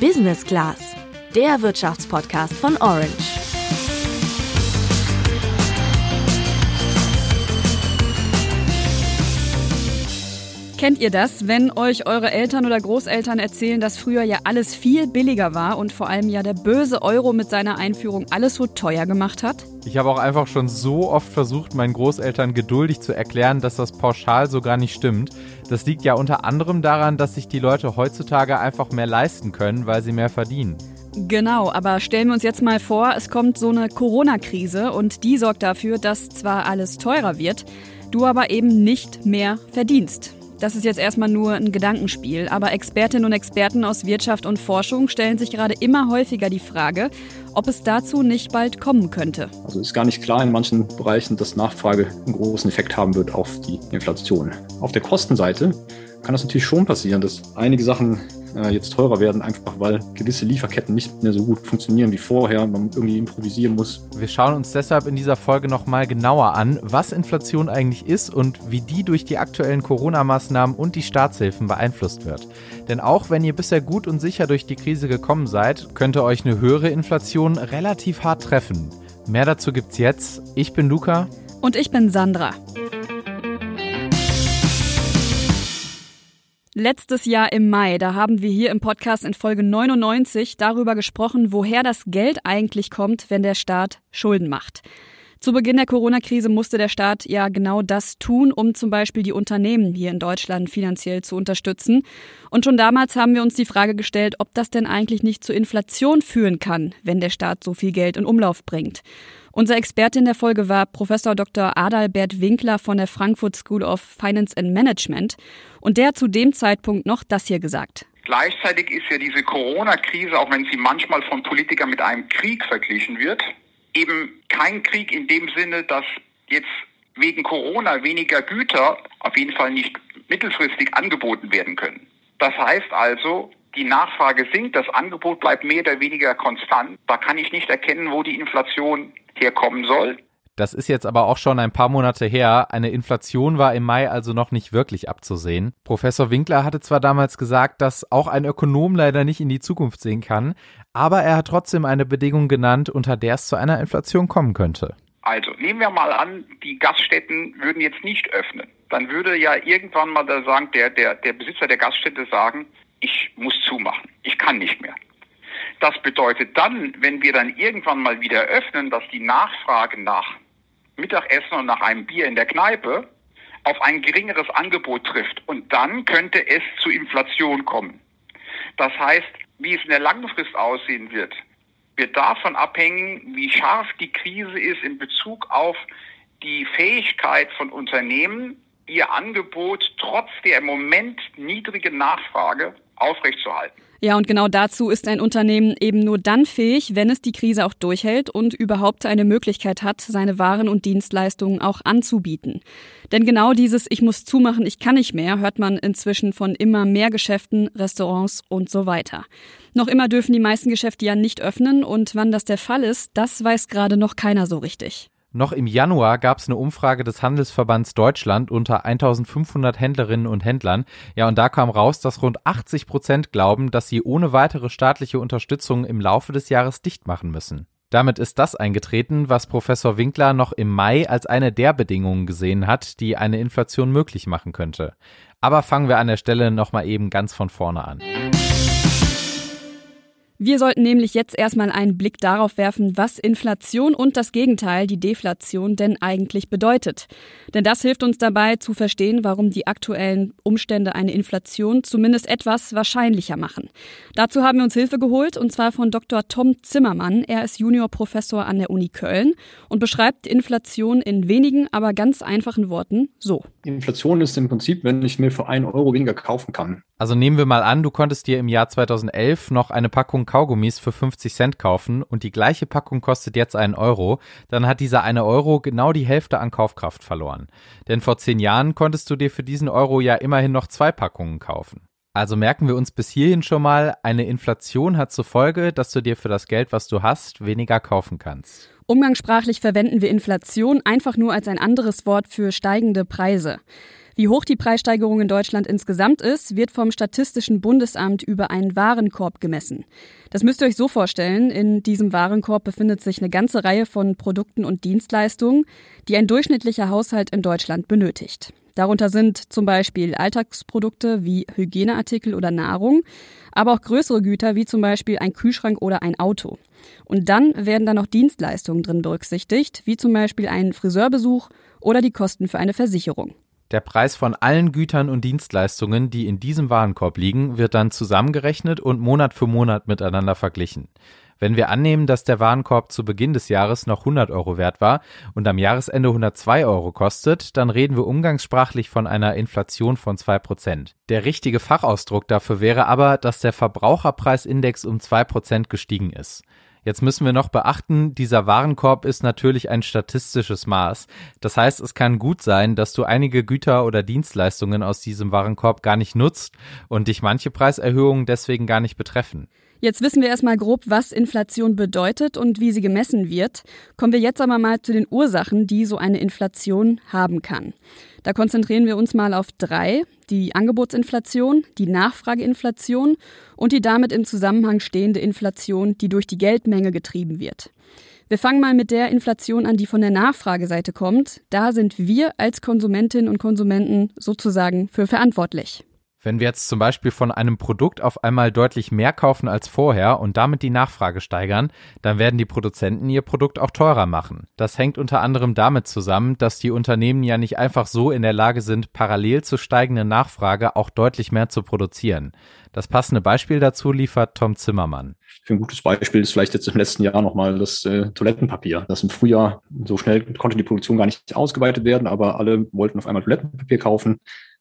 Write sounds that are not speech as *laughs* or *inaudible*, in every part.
Business Class, der Wirtschaftspodcast von Orange. Kennt ihr das, wenn euch eure Eltern oder Großeltern erzählen, dass früher ja alles viel billiger war und vor allem ja der böse Euro mit seiner Einführung alles so teuer gemacht hat? Ich habe auch einfach schon so oft versucht, meinen Großeltern geduldig zu erklären, dass das pauschal so gar nicht stimmt. Das liegt ja unter anderem daran, dass sich die Leute heutzutage einfach mehr leisten können, weil sie mehr verdienen. Genau, aber stellen wir uns jetzt mal vor, es kommt so eine Corona-Krise und die sorgt dafür, dass zwar alles teurer wird, du aber eben nicht mehr verdienst. Das ist jetzt erstmal nur ein Gedankenspiel, aber Expertinnen und Experten aus Wirtschaft und Forschung stellen sich gerade immer häufiger die Frage, ob es dazu nicht bald kommen könnte. Also ist gar nicht klar in manchen Bereichen, dass Nachfrage einen großen Effekt haben wird auf die Inflation. Auf der Kostenseite kann das natürlich schon passieren, dass einige Sachen äh, jetzt teurer werden, einfach weil gewisse Lieferketten nicht mehr so gut funktionieren wie vorher, man irgendwie improvisieren muss. Wir schauen uns deshalb in dieser Folge nochmal genauer an, was Inflation eigentlich ist und wie die durch die aktuellen Corona-Maßnahmen und die Staatshilfen beeinflusst wird. Denn auch wenn ihr bisher gut und sicher durch die Krise gekommen seid, könnte euch eine höhere Inflation relativ hart treffen. Mehr dazu gibt's jetzt. Ich bin Luca. Und ich bin Sandra. Letztes Jahr im Mai, da haben wir hier im Podcast in Folge 99 darüber gesprochen, woher das Geld eigentlich kommt, wenn der Staat Schulden macht. Zu Beginn der Corona-Krise musste der Staat ja genau das tun, um zum Beispiel die Unternehmen hier in Deutschland finanziell zu unterstützen. Und schon damals haben wir uns die Frage gestellt, ob das denn eigentlich nicht zu Inflation führen kann, wenn der Staat so viel Geld in Umlauf bringt. Unser Experte in der Folge war Professor Dr. Adalbert Winkler von der Frankfurt School of Finance and Management. Und der hat zu dem Zeitpunkt noch das hier gesagt. Gleichzeitig ist ja diese Corona-Krise, auch wenn sie manchmal von Politikern mit einem Krieg verglichen wird, eben kein Krieg in dem Sinne, dass jetzt wegen Corona weniger Güter auf jeden Fall nicht mittelfristig angeboten werden können. Das heißt also, die Nachfrage sinkt, das Angebot bleibt mehr oder weniger konstant. Da kann ich nicht erkennen, wo die Inflation herkommen soll. Das ist jetzt aber auch schon ein paar Monate her. Eine Inflation war im Mai also noch nicht wirklich abzusehen. Professor Winkler hatte zwar damals gesagt, dass auch ein Ökonom leider nicht in die Zukunft sehen kann, aber er hat trotzdem eine Bedingung genannt, unter der es zu einer Inflation kommen könnte. Also nehmen wir mal an, die Gaststätten würden jetzt nicht öffnen. Dann würde ja irgendwann mal der, sagen, der, der, der Besitzer der Gaststätte sagen, ich muss zumachen, ich kann nicht mehr. Das bedeutet dann, wenn wir dann irgendwann mal wieder öffnen, dass die Nachfrage nach Mittagessen und nach einem Bier in der Kneipe auf ein geringeres Angebot trifft. Und dann könnte es zu Inflation kommen. Das heißt, wie es in der Langfrist aussehen wird, wird davon abhängen, wie scharf die Krise ist in Bezug auf die Fähigkeit von Unternehmen, ihr Angebot trotz der im Moment niedrigen Nachfrage aufrechtzuerhalten. Ja, und genau dazu ist ein Unternehmen eben nur dann fähig, wenn es die Krise auch durchhält und überhaupt eine Möglichkeit hat, seine Waren und Dienstleistungen auch anzubieten. Denn genau dieses Ich muss zumachen, ich kann nicht mehr hört man inzwischen von immer mehr Geschäften, Restaurants und so weiter. Noch immer dürfen die meisten Geschäfte ja nicht öffnen und wann das der Fall ist, das weiß gerade noch keiner so richtig. Noch im Januar gab es eine Umfrage des Handelsverbands Deutschland unter 1500 Händlerinnen und Händlern. Ja, und da kam raus, dass rund 80 Prozent glauben, dass sie ohne weitere staatliche Unterstützung im Laufe des Jahres dicht machen müssen. Damit ist das eingetreten, was Professor Winkler noch im Mai als eine der Bedingungen gesehen hat, die eine Inflation möglich machen könnte. Aber fangen wir an der Stelle nochmal eben ganz von vorne an. Wir sollten nämlich jetzt erstmal einen Blick darauf werfen, was Inflation und das Gegenteil, die Deflation, denn eigentlich bedeutet. Denn das hilft uns dabei zu verstehen, warum die aktuellen Umstände eine Inflation zumindest etwas wahrscheinlicher machen. Dazu haben wir uns Hilfe geholt und zwar von Dr. Tom Zimmermann. Er ist Juniorprofessor an der Uni Köln und beschreibt Inflation in wenigen, aber ganz einfachen Worten so. Inflation ist im Prinzip, wenn ich mir für einen Euro weniger kaufen kann. Also nehmen wir mal an, du konntest dir im Jahr 2011 noch eine Packung Kaugummis für 50 Cent kaufen und die gleiche Packung kostet jetzt einen Euro, dann hat dieser eine Euro genau die Hälfte an Kaufkraft verloren. Denn vor zehn Jahren konntest du dir für diesen Euro ja immerhin noch zwei Packungen kaufen. Also merken wir uns bis hierhin schon mal, eine Inflation hat zur Folge, dass du dir für das Geld, was du hast, weniger kaufen kannst. Umgangssprachlich verwenden wir Inflation einfach nur als ein anderes Wort für steigende Preise. Wie hoch die Preissteigerung in Deutschland insgesamt ist, wird vom Statistischen Bundesamt über einen Warenkorb gemessen. Das müsst ihr euch so vorstellen. In diesem Warenkorb befindet sich eine ganze Reihe von Produkten und Dienstleistungen, die ein durchschnittlicher Haushalt in Deutschland benötigt. Darunter sind zum Beispiel Alltagsprodukte wie Hygieneartikel oder Nahrung, aber auch größere Güter wie zum Beispiel ein Kühlschrank oder ein Auto. Und dann werden da noch Dienstleistungen drin berücksichtigt, wie zum Beispiel ein Friseurbesuch oder die Kosten für eine Versicherung. Der Preis von allen Gütern und Dienstleistungen, die in diesem Warenkorb liegen, wird dann zusammengerechnet und Monat für Monat miteinander verglichen. Wenn wir annehmen, dass der Warenkorb zu Beginn des Jahres noch 100 Euro wert war und am Jahresende 102 Euro kostet, dann reden wir umgangssprachlich von einer Inflation von 2%. Der richtige Fachausdruck dafür wäre aber, dass der Verbraucherpreisindex um 2% gestiegen ist. Jetzt müssen wir noch beachten, dieser Warenkorb ist natürlich ein statistisches Maß. Das heißt, es kann gut sein, dass du einige Güter oder Dienstleistungen aus diesem Warenkorb gar nicht nutzt und dich manche Preiserhöhungen deswegen gar nicht betreffen. Jetzt wissen wir erstmal grob, was Inflation bedeutet und wie sie gemessen wird. Kommen wir jetzt aber mal zu den Ursachen, die so eine Inflation haben kann. Da konzentrieren wir uns mal auf drei. Die Angebotsinflation, die Nachfrageinflation und die damit im Zusammenhang stehende Inflation, die durch die Geldmenge getrieben wird. Wir fangen mal mit der Inflation an, die von der Nachfrageseite kommt. Da sind wir als Konsumentinnen und Konsumenten sozusagen für verantwortlich. Wenn wir jetzt zum Beispiel von einem Produkt auf einmal deutlich mehr kaufen als vorher und damit die Nachfrage steigern, dann werden die Produzenten ihr Produkt auch teurer machen. Das hängt unter anderem damit zusammen, dass die Unternehmen ja nicht einfach so in der Lage sind, parallel zur steigenden Nachfrage auch deutlich mehr zu produzieren. Das passende Beispiel dazu liefert Tom Zimmermann. Für ein gutes Beispiel ist vielleicht jetzt im letzten Jahr nochmal das äh, Toilettenpapier. Das im Frühjahr so schnell konnte die Produktion gar nicht ausgeweitet werden, aber alle wollten auf einmal Toilettenpapier kaufen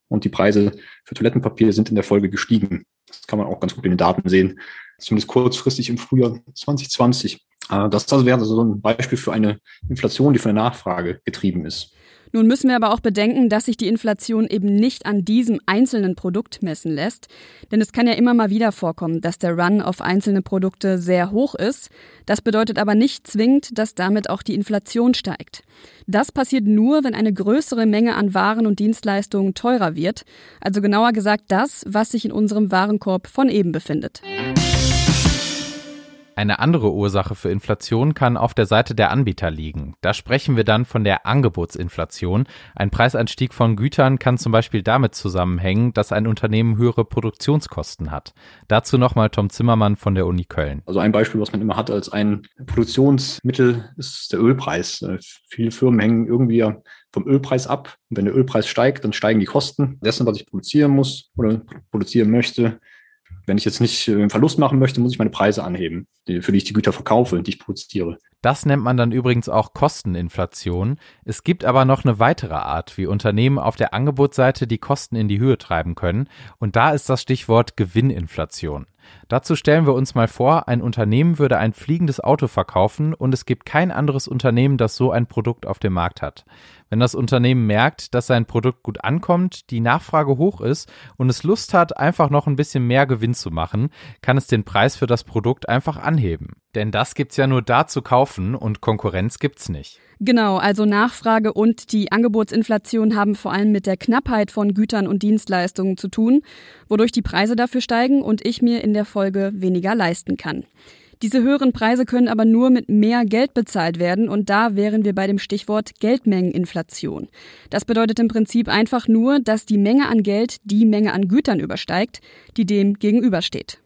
und die Preise für Toilettenpapier sind in der Folge gestiegen. Das kann man auch ganz gut in den Daten sehen, zumindest kurzfristig im Frühjahr 2020. Äh, das wäre also so ein Beispiel für eine Inflation, die von der Nachfrage getrieben ist. Nun müssen wir aber auch bedenken, dass sich die Inflation eben nicht an diesem einzelnen Produkt messen lässt. Denn es kann ja immer mal wieder vorkommen, dass der Run auf einzelne Produkte sehr hoch ist. Das bedeutet aber nicht zwingend, dass damit auch die Inflation steigt. Das passiert nur, wenn eine größere Menge an Waren und Dienstleistungen teurer wird. Also genauer gesagt das, was sich in unserem Warenkorb von eben befindet. Eine andere Ursache für Inflation kann auf der Seite der Anbieter liegen. Da sprechen wir dann von der Angebotsinflation. Ein Preisanstieg von Gütern kann zum Beispiel damit zusammenhängen, dass ein Unternehmen höhere Produktionskosten hat. Dazu nochmal Tom Zimmermann von der Uni Köln. Also ein Beispiel, was man immer hat als ein Produktionsmittel, ist der Ölpreis. Äh, viele Firmen hängen irgendwie vom Ölpreis ab. Und wenn der Ölpreis steigt, dann steigen die Kosten dessen, was ich produzieren muss oder produzieren möchte. Wenn ich jetzt nicht äh, einen Verlust machen möchte, muss ich meine Preise anheben, für die ich die Güter verkaufe, die ich produziere. Das nennt man dann übrigens auch Kosteninflation. Es gibt aber noch eine weitere Art, wie Unternehmen auf der Angebotsseite die Kosten in die Höhe treiben können. Und da ist das Stichwort Gewinninflation. Dazu stellen wir uns mal vor, ein Unternehmen würde ein fliegendes Auto verkaufen und es gibt kein anderes Unternehmen, das so ein Produkt auf dem Markt hat. Wenn das Unternehmen merkt, dass sein Produkt gut ankommt, die Nachfrage hoch ist und es Lust hat, einfach noch ein bisschen mehr Gewinn zu machen, kann es den Preis für das Produkt einfach anheben. Denn das gibt's ja nur da zu kaufen und Konkurrenz gibt's nicht. Genau, also Nachfrage und die Angebotsinflation haben vor allem mit der Knappheit von Gütern und Dienstleistungen zu tun, wodurch die Preise dafür steigen und ich mir in der Folge weniger leisten kann. Diese höheren Preise können aber nur mit mehr Geld bezahlt werden und da wären wir bei dem Stichwort Geldmengeninflation. Das bedeutet im Prinzip einfach nur, dass die Menge an Geld die Menge an Gütern übersteigt, die dem gegenübersteht.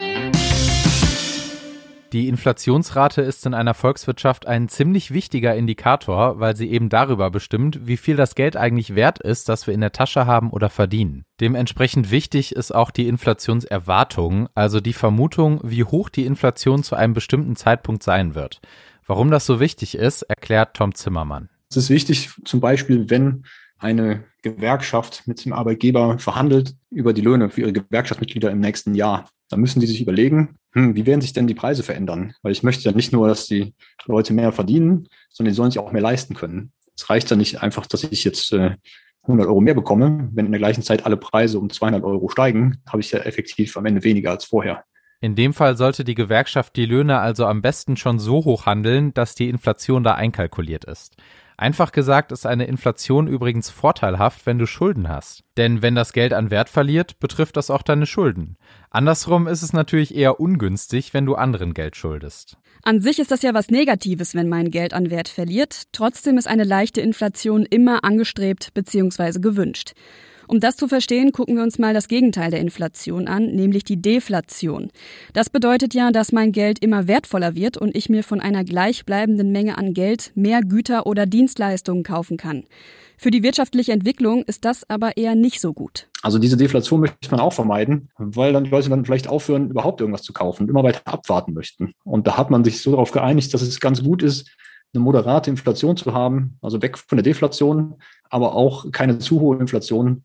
Die Inflationsrate ist in einer Volkswirtschaft ein ziemlich wichtiger Indikator, weil sie eben darüber bestimmt, wie viel das Geld eigentlich wert ist, das wir in der Tasche haben oder verdienen. Dementsprechend wichtig ist auch die Inflationserwartung, also die Vermutung, wie hoch die Inflation zu einem bestimmten Zeitpunkt sein wird. Warum das so wichtig ist, erklärt Tom Zimmermann. Es ist wichtig, zum Beispiel, wenn eine Gewerkschaft mit dem Arbeitgeber verhandelt über die Löhne für ihre Gewerkschaftsmitglieder im nächsten Jahr. Da müssen die sich überlegen, hm, wie werden sich denn die Preise verändern? Weil ich möchte ja nicht nur, dass die Leute mehr verdienen, sondern die sollen sich auch mehr leisten können. Es reicht ja nicht einfach, dass ich jetzt äh, 100 Euro mehr bekomme. Wenn in der gleichen Zeit alle Preise um 200 Euro steigen, habe ich ja effektiv am Ende weniger als vorher. In dem Fall sollte die Gewerkschaft die Löhne also am besten schon so hoch handeln, dass die Inflation da einkalkuliert ist. Einfach gesagt ist eine Inflation übrigens vorteilhaft, wenn du Schulden hast. Denn wenn das Geld an Wert verliert, betrifft das auch deine Schulden. Andersrum ist es natürlich eher ungünstig, wenn du anderen Geld schuldest. An sich ist das ja was Negatives, wenn mein Geld an Wert verliert. Trotzdem ist eine leichte Inflation immer angestrebt bzw. gewünscht. Um das zu verstehen, gucken wir uns mal das Gegenteil der Inflation an, nämlich die Deflation. Das bedeutet ja, dass mein Geld immer wertvoller wird und ich mir von einer gleichbleibenden Menge an Geld mehr Güter oder Dienstleistungen kaufen kann. Für die wirtschaftliche Entwicklung ist das aber eher nicht so gut. Also diese Deflation möchte man auch vermeiden, weil dann die Leute dann vielleicht aufhören, überhaupt irgendwas zu kaufen immer weiter abwarten möchten. Und da hat man sich so darauf geeinigt, dass es ganz gut ist, eine moderate Inflation zu haben, also weg von der Deflation, aber auch keine zu hohe Inflation,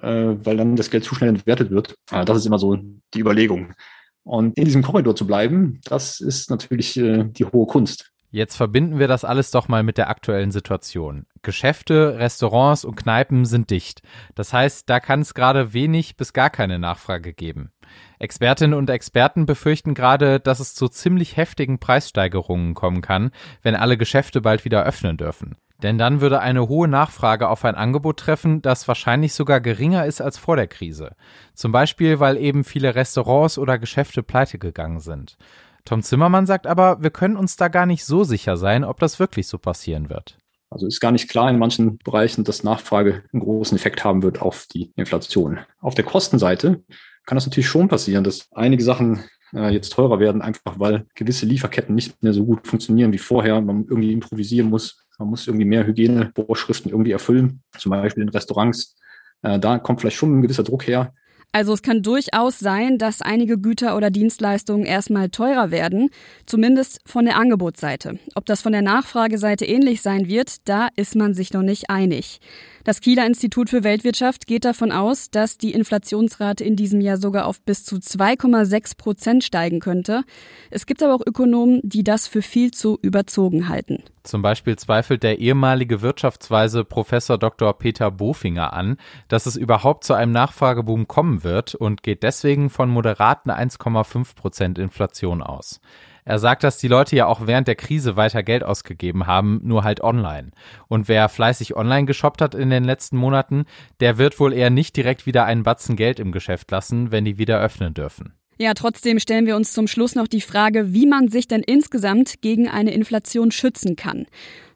äh, weil dann das Geld zu schnell entwertet wird. Äh, das ist immer so die Überlegung. Und in diesem Korridor zu bleiben, das ist natürlich äh, die hohe Kunst. Jetzt verbinden wir das alles doch mal mit der aktuellen Situation. Geschäfte, Restaurants und Kneipen sind dicht. Das heißt, da kann es gerade wenig bis gar keine Nachfrage geben. Expertinnen und Experten befürchten gerade, dass es zu ziemlich heftigen Preissteigerungen kommen kann, wenn alle Geschäfte bald wieder öffnen dürfen. Denn dann würde eine hohe Nachfrage auf ein Angebot treffen, das wahrscheinlich sogar geringer ist als vor der Krise. Zum Beispiel, weil eben viele Restaurants oder Geschäfte pleite gegangen sind. Tom Zimmermann sagt aber, wir können uns da gar nicht so sicher sein, ob das wirklich so passieren wird. Also ist gar nicht klar in manchen Bereichen, dass Nachfrage einen großen Effekt haben wird auf die Inflation. Auf der Kostenseite kann das natürlich schon passieren, dass einige Sachen äh, jetzt teurer werden, einfach weil gewisse Lieferketten nicht mehr so gut funktionieren wie vorher. Man irgendwie improvisieren muss. Man muss irgendwie mehr Hygienevorschriften irgendwie erfüllen, zum Beispiel in Restaurants. Äh, da kommt vielleicht schon ein gewisser Druck her. Also es kann durchaus sein, dass einige Güter oder Dienstleistungen erstmal teurer werden, zumindest von der Angebotsseite. Ob das von der Nachfrageseite ähnlich sein wird, da ist man sich noch nicht einig. Das Kieler Institut für Weltwirtschaft geht davon aus, dass die Inflationsrate in diesem Jahr sogar auf bis zu 2,6 Prozent steigen könnte. Es gibt aber auch Ökonomen, die das für viel zu überzogen halten. Zum Beispiel zweifelt der ehemalige Wirtschaftsweise Professor Dr. Peter Bofinger an, dass es überhaupt zu einem Nachfrageboom kommen wird und geht deswegen von moderaten 1,5 Prozent Inflation aus. Er sagt, dass die Leute ja auch während der Krise weiter Geld ausgegeben haben, nur halt online. Und wer fleißig online geshoppt hat in den letzten Monaten, der wird wohl eher nicht direkt wieder einen Batzen Geld im Geschäft lassen, wenn die wieder öffnen dürfen. Ja, trotzdem stellen wir uns zum Schluss noch die Frage, wie man sich denn insgesamt gegen eine Inflation schützen kann.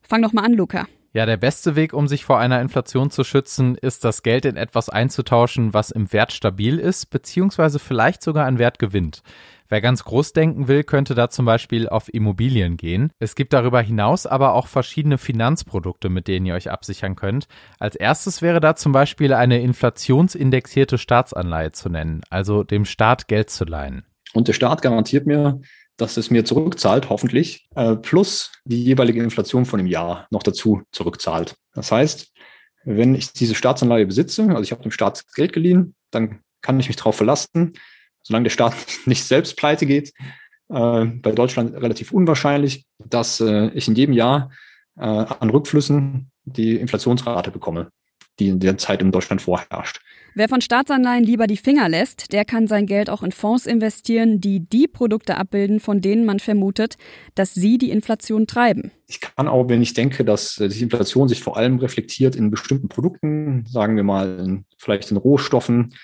Fang doch mal an, Luca. Ja, der beste Weg, um sich vor einer Inflation zu schützen, ist das Geld in etwas einzutauschen, was im Wert stabil ist, beziehungsweise vielleicht sogar an Wert gewinnt. Wer ganz groß denken will, könnte da zum Beispiel auf Immobilien gehen. Es gibt darüber hinaus aber auch verschiedene Finanzprodukte, mit denen ihr euch absichern könnt. Als erstes wäre da zum Beispiel eine inflationsindexierte Staatsanleihe zu nennen, also dem Staat Geld zu leihen. Und der Staat garantiert mir, dass es mir zurückzahlt, hoffentlich, äh, plus die jeweilige Inflation von dem Jahr noch dazu zurückzahlt. Das heißt, wenn ich diese Staatsanleihe besitze, also ich habe dem Staat Geld geliehen, dann kann ich mich darauf verlassen, solange der Staat *laughs* nicht selbst pleite geht, äh, bei Deutschland relativ unwahrscheinlich, dass äh, ich in jedem Jahr äh, an Rückflüssen die Inflationsrate bekomme, die in der Zeit in Deutschland vorherrscht. Wer von Staatsanleihen lieber die Finger lässt, der kann sein Geld auch in Fonds investieren, die die Produkte abbilden, von denen man vermutet, dass sie die Inflation treiben. Ich kann auch, wenn ich denke, dass die Inflation sich vor allem reflektiert in bestimmten Produkten, sagen wir mal in, vielleicht in Rohstoffen,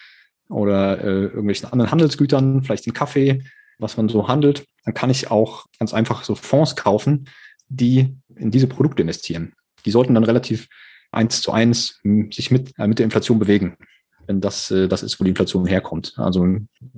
oder äh, irgendwelchen anderen Handelsgütern, vielleicht den Kaffee, was man so handelt, dann kann ich auch ganz einfach so Fonds kaufen, die in diese Produkte investieren. Die sollten dann relativ eins zu eins hm, sich mit, äh, mit der Inflation bewegen, wenn das äh, das ist, wo die Inflation herkommt. Also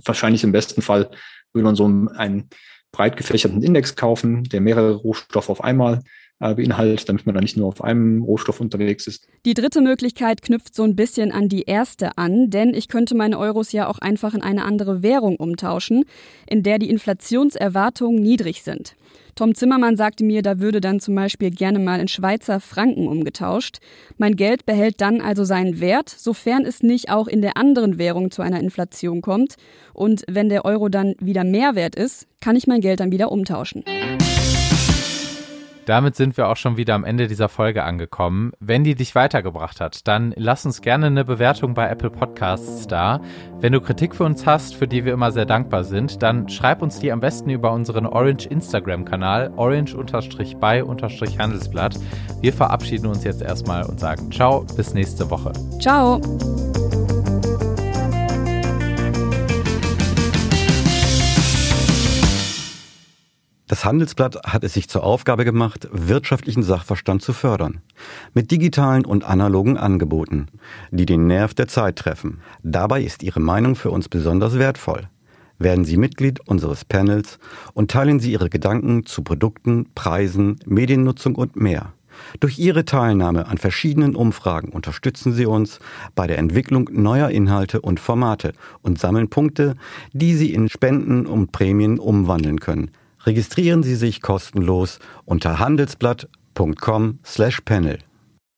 wahrscheinlich im besten Fall würde man so einen breit gefächerten Index kaufen, der mehrere Rohstoffe auf einmal äh, damit man da nicht nur auf einem Rohstoff unterwegs ist. Die dritte Möglichkeit knüpft so ein bisschen an die erste an, denn ich könnte meine Euros ja auch einfach in eine andere Währung umtauschen, in der die Inflationserwartungen niedrig sind. Tom Zimmermann sagte mir, da würde dann zum Beispiel gerne mal in Schweizer Franken umgetauscht. Mein Geld behält dann also seinen Wert, sofern es nicht auch in der anderen Währung zu einer Inflation kommt. Und wenn der Euro dann wieder mehr wert ist, kann ich mein Geld dann wieder umtauschen. Damit sind wir auch schon wieder am Ende dieser Folge angekommen. Wenn die dich weitergebracht hat, dann lass uns gerne eine Bewertung bei Apple Podcasts da. Wenn du Kritik für uns hast, für die wir immer sehr dankbar sind, dann schreib uns die am besten über unseren Orange Instagram-Kanal orange-by-handelsblatt. Wir verabschieden uns jetzt erstmal und sagen ciao, bis nächste Woche. Ciao. Das Handelsblatt hat es sich zur Aufgabe gemacht, wirtschaftlichen Sachverstand zu fördern. Mit digitalen und analogen Angeboten, die den Nerv der Zeit treffen. Dabei ist Ihre Meinung für uns besonders wertvoll. Werden Sie Mitglied unseres Panels und teilen Sie Ihre Gedanken zu Produkten, Preisen, Mediennutzung und mehr. Durch Ihre Teilnahme an verschiedenen Umfragen unterstützen Sie uns bei der Entwicklung neuer Inhalte und Formate und sammeln Punkte, die Sie in Spenden und Prämien umwandeln können. Registrieren Sie sich kostenlos unter handelsblatt.com/panel.